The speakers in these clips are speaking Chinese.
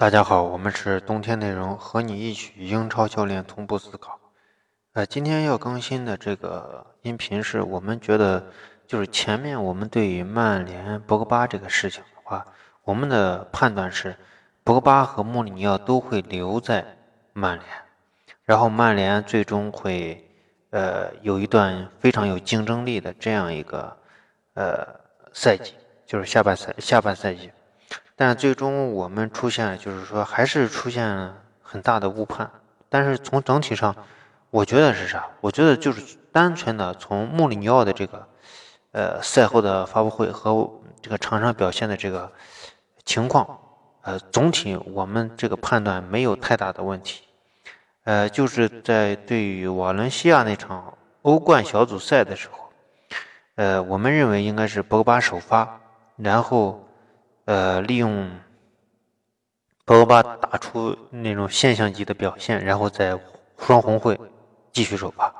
大家好，我们是冬天内容，和你一起英超教练同步思考。呃，今天要更新的这个音频是我们觉得，就是前面我们对于曼联博格巴这个事情的话，我们的判断是，博格巴和穆里尼奥都会留在曼联，然后曼联最终会呃有一段非常有竞争力的这样一个呃赛季，就是下半赛下半赛季。但最终我们出现，就是说还是出现了很大的误判。但是从整体上，我觉得是啥？我觉得就是单纯的从穆里尼奥的这个，呃，赛后的发布会和这个场上表现的这个情况，呃，总体我们这个判断没有太大的问题。呃，就是在对于瓦伦西亚那场欧冠小组赛的时候，呃，我们认为应该是博格巴首发，然后。呃，利用博格巴打出那种现象级的表现，然后在双红会继续首发，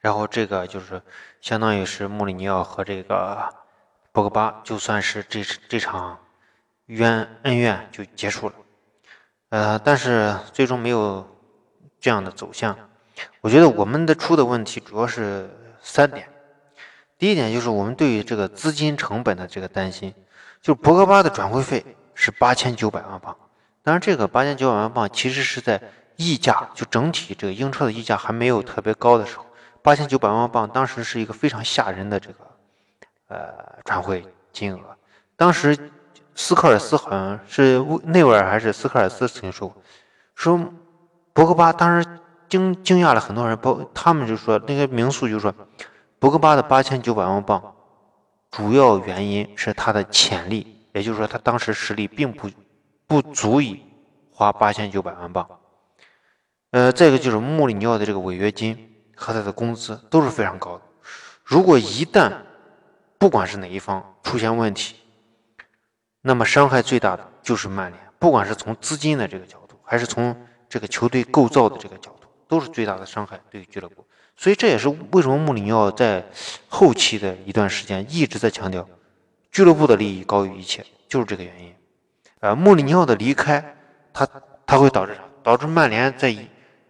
然后这个就是相当于是穆里尼奥和这个博格巴，就算是这这场冤恩怨就结束了。呃，但是最终没有这样的走向。我觉得我们的出的问题主要是三点。第一点就是我们对于这个资金成本的这个担心。就博格巴的转会费是八千九百万镑，当然这个八千九百万镑其实是在溢价，就整体这个英超的溢价还没有特别高的时候，八千九百万镑当时是一个非常吓人的这个呃转会金额。当时斯科尔斯好像是内维尔还是斯科尔斯曾经说过，说博格巴当时惊惊讶了很多人，包他们就说那个名宿就说博格巴的八千九百万镑。主要原因是他的潜力，也就是说，他当时实力并不不足以花八千九百万镑。呃，再一个就是穆里尼奥的这个违约金和他的工资都是非常高的。如果一旦不管是哪一方出现问题，那么伤害最大的就是曼联，不管是从资金的这个角度，还是从这个球队构造的这个角度，都是最大的伤害对于俱乐部。所以这也是为什么穆里尼奥在后期的一段时间一直在强调俱乐部的利益高于一切，就是这个原因。呃，穆里尼奥的离开，他他会导致啥？导致曼联在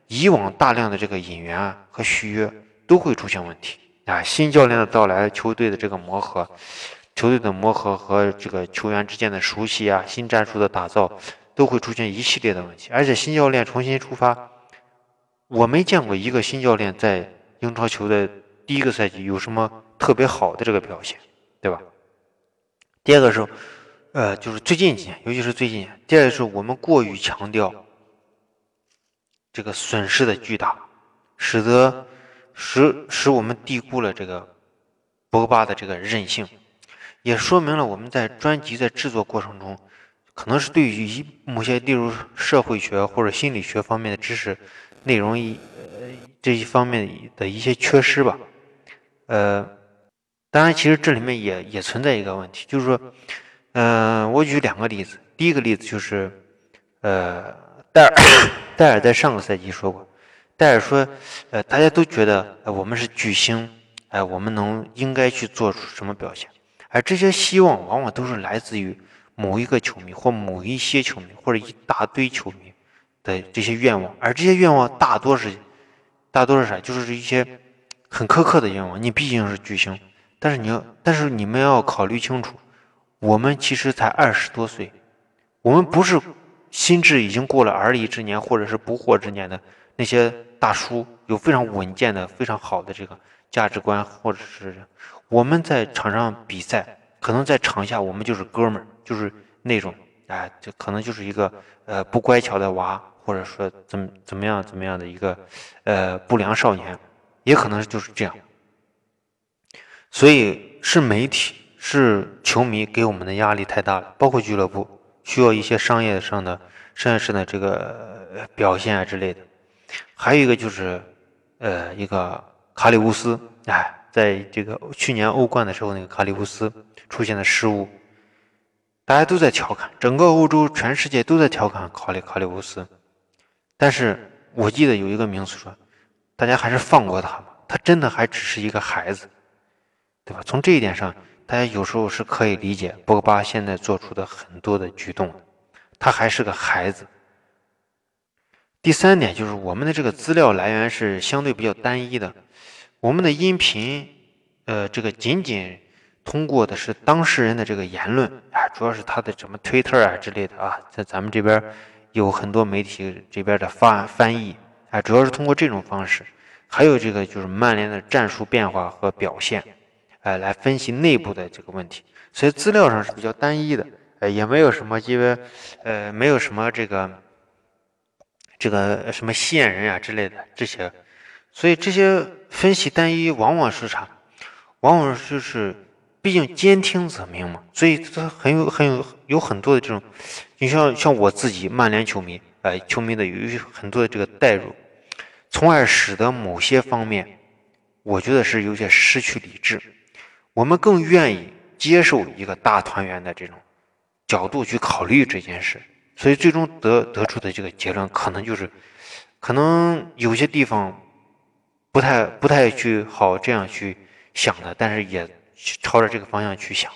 以往大量的这个引援啊和续约都会出现问题啊。新教练的到来，球队的这个磨合，球队的磨合和这个球员之间的熟悉啊，新战术的打造都会出现一系列的问题。而且新教练重新出发，我没见过一个新教练在。英超球的第一个赛季有什么特别好的这个表现，对吧？第二个是，呃，就是最近几年，尤其是最近，第二个是我们过于强调这个损失的巨大，使得使使我们低估了这个博格巴的这个韧性，也说明了我们在专辑在制作过程中，可能是对于一某些例如社会学或者心理学方面的知识内容一呃。这一方面的一些缺失吧，呃，当然，其实这里面也也存在一个问题，就是说，嗯，我举两个例子。第一个例子就是，呃，戴尔，戴尔在上个赛季说过，戴尔说，呃，大家都觉得我们是巨星，哎，我们能应该去做出什么表现？而这些希望往往都是来自于某一个球迷或某一些球迷或者一大堆球迷的这些愿望，而这些愿望大多是。大多是啥？就是一些很苛刻的愿望。你毕竟是巨星，但是你要，但是你们要考虑清楚，我们其实才二十多岁，我们不是心智已经过了而立之年或者是不惑之年的那些大叔，有非常稳健的、非常好的这个价值观，或者是我们在场上比赛，可能在场下我们就是哥们儿，就是那种，哎，这可能就是一个呃不乖巧的娃。或者说怎么怎么样怎么样的一个呃不良少年，也可能就是这样。所以是媒体是球迷给我们的压力太大了，包括俱乐部需要一些商业上的商业上的这个表现啊之类的。还有一个就是呃一个卡里乌斯，哎，在这个去年欧冠的时候，那个卡里乌斯出现的失误，大家都在调侃，整个欧洲全世界都在调侃卡里卡里乌斯。但是我记得有一个名词说，大家还是放过他吧，他真的还只是一个孩子，对吧？从这一点上，大家有时候是可以理解博格巴现在做出的很多的举动的。他还是个孩子。第三点就是我们的这个资料来源是相对比较单一的，我们的音频，呃，这个仅仅通过的是当事人的这个言论啊，主要是他的什么推特啊之类的啊，在咱们这边有很多媒体这边的翻翻译啊，主要是通过这种方式，还有这个就是曼联的战术变化和表现，哎，来分析内部的这个问题，所以资料上是比较单一的，呃，也没有什么因为，呃，没有什么这个。这个什么吸引人啊之类的这些，所以这些分析单一往往是啥？往往就是，毕竟兼听则明嘛，所以它很有很有有很多的这种，你像像我自己曼联球迷，哎，球迷的有很多的这个代入，从而使得某些方面，我觉得是有些失去理智，我们更愿意接受一个大团圆的这种角度去考虑这件事。所以最终得得出的这个结论，可能就是，可能有些地方不太不太去好这样去想的，但是也朝着这个方向去想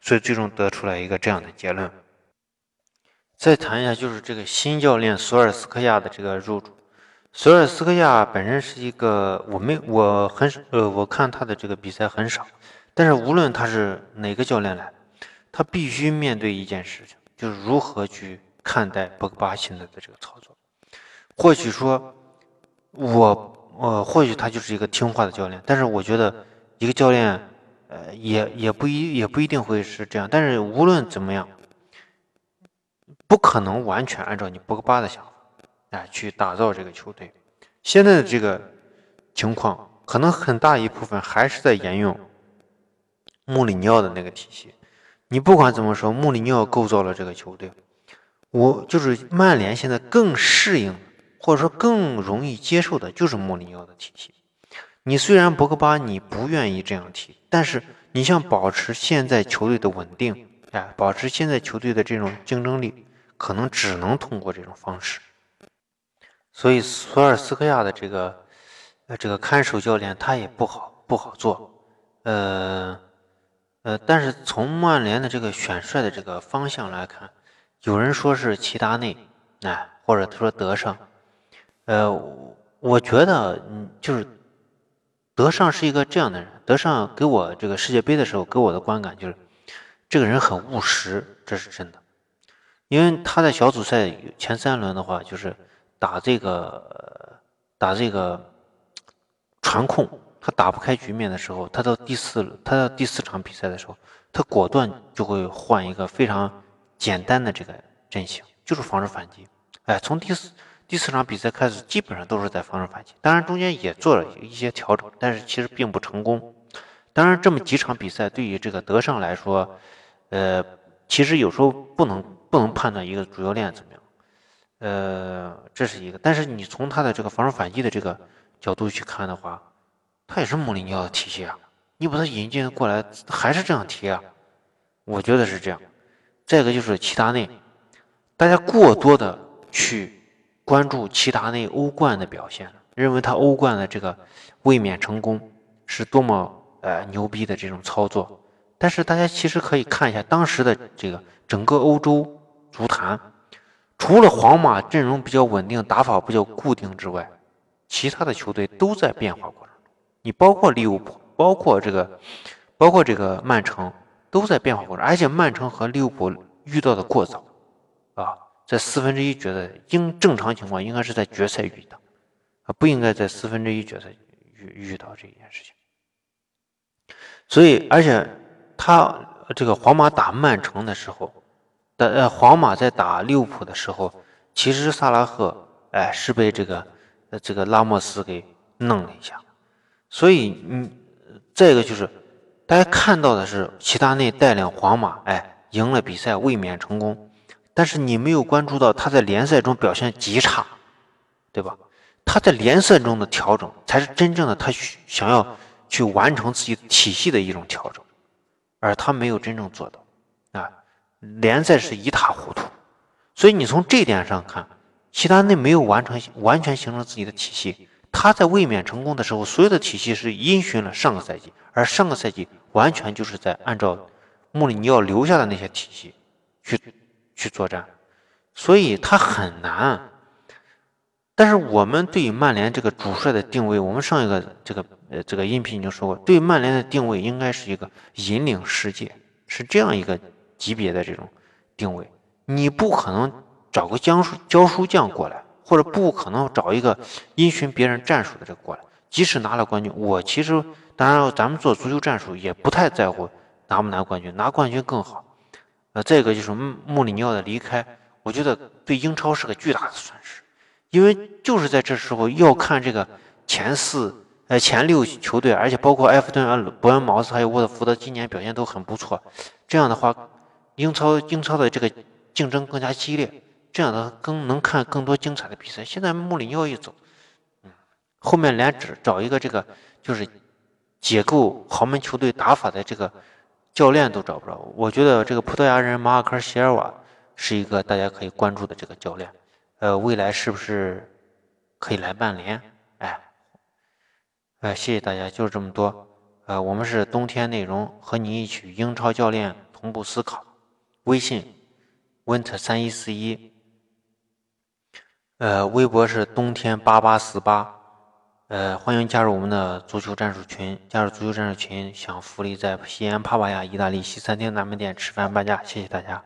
所以最终得出来一个这样的结论。再谈一下，就是这个新教练索尔斯克亚的这个入主。索尔斯克亚本身是一个，我没我很呃，我看他的这个比赛很少，但是无论他是哪个教练来，他必须面对一件事情，就是如何去。看待博格巴现在的这个操作，或许说，我呃，或许他就是一个听话的教练，但是我觉得一个教练，呃，也也不一也不一定会是这样。但是无论怎么样，不可能完全按照你博格巴的想法，哎，去打造这个球队。现在的这个情况，可能很大一部分还是在沿用穆里尼奥的那个体系。你不管怎么说，穆里尼奥构造了这个球队。我就是曼联现在更适应，或者说更容易接受的，就是穆里尼奥的体系。你虽然博格巴你不愿意这样踢，但是你想保持现在球队的稳定，哎，保持现在球队的这种竞争力，可能只能通过这种方式。所以索尔斯克亚的这个，呃，这个看守教练他也不好不好做，呃，呃，但是从曼联的这个选帅的这个方向来看。有人说是齐达内，哎，或者他说德尚，呃，我觉得，嗯，就是德尚是一个这样的人。德尚给我这个世界杯的时候给我的观感就是，这个人很务实，这是真的。因为他在小组赛前三轮的话，就是打这个打这个传控，他打不开局面的时候，他到第四他到第四场比赛的时候，他果断就会换一个非常。简单的这个阵型就是防守反击，哎，从第四第四场比赛开始，基本上都是在防守反击。当然中间也做了一些调整，但是其实并不成功。当然这么几场比赛对于这个德尚来说，呃，其实有时候不能不能判断一个主教练怎么样，呃，这是一个。但是你从他的这个防守反击的这个角度去看的话，他也是穆里尼奥的体系啊，你把他引进过来还是这样踢啊？我觉得是这样。再一个就是齐达内，大家过多的去关注齐达内欧冠的表现，认为他欧冠的这个卫冕成功是多么呃牛逼的这种操作。但是大家其实可以看一下当时的这个整个欧洲足坛，除了皇马阵容比较稳定、打法比较固定之外，其他的球队都在变化过程中。你包括利物浦，包括这个，包括这个曼城。都在变化过程，而且曼城和利物浦遇到的过早，啊，在四分之一决赛应正常情况应该是在决赛遇到，啊，不应该在四分之一决赛遇遇到这件事情。所以，而且他这个皇马打曼城的时候，的呃，皇马在打利物浦的时候，其实萨拉赫哎是被这个呃这个拉莫斯给弄了一下，所以嗯，再一个就是。大家看到的是齐达内带领皇马，哎，赢了比赛，卫冕成功。但是你没有关注到他在联赛中表现极差，对吧？他在联赛中的调整才是真正的他想要去完成自己体系的一种调整，而他没有真正做到。啊，联赛是一塌糊涂。所以你从这点上看，齐达内没有完成完全形成自己的体系。他在卫冕成功的时候，所有的体系是因循了上个赛季，而上个赛季。完全就是在按照穆里尼奥留下的那些体系去去作战，所以他很难。但是我们对于曼联这个主帅的定位，我们上一个这个呃这个音频已经说过，对曼联的定位应该是一个引领世界，是这样一个级别的这种定位。你不可能找个教书教书匠过来，或者不可能找一个因循别人战术的这个过来。即使拿了冠军，我其实当然咱们做足球战术也不太在乎拿不拿冠军，拿冠军更好。呃，再一个就是穆里尼奥的离开，我觉得对英超是个巨大的损失。因为就是在这时候要看这个前四、呃前六球队，而且包括埃弗顿、啊伯恩茅斯还有沃特福德，今年表现都很不错。这样的话，英超英超的这个竞争更加激烈，这样的更能看更多精彩的比赛。现在穆里尼奥一走，嗯，后面连找找一个这个就是解构豪门球队打法的这个教练都找不着。我觉得这个葡萄牙人马尔科席尔瓦是一个大家可以关注的这个教练。呃，未来是不是可以来曼联？哎，呃，谢谢大家，就是这么多。呃，我们是冬天内容，和你一起英超教练同步思考。微信：winter 三一四一。呃，微博是冬天八八四八。呃，欢迎加入我们的足球战术群。加入足球战术群，享福利，在西安帕瓦亚意大利西餐厅南门店吃饭半价。谢谢大家。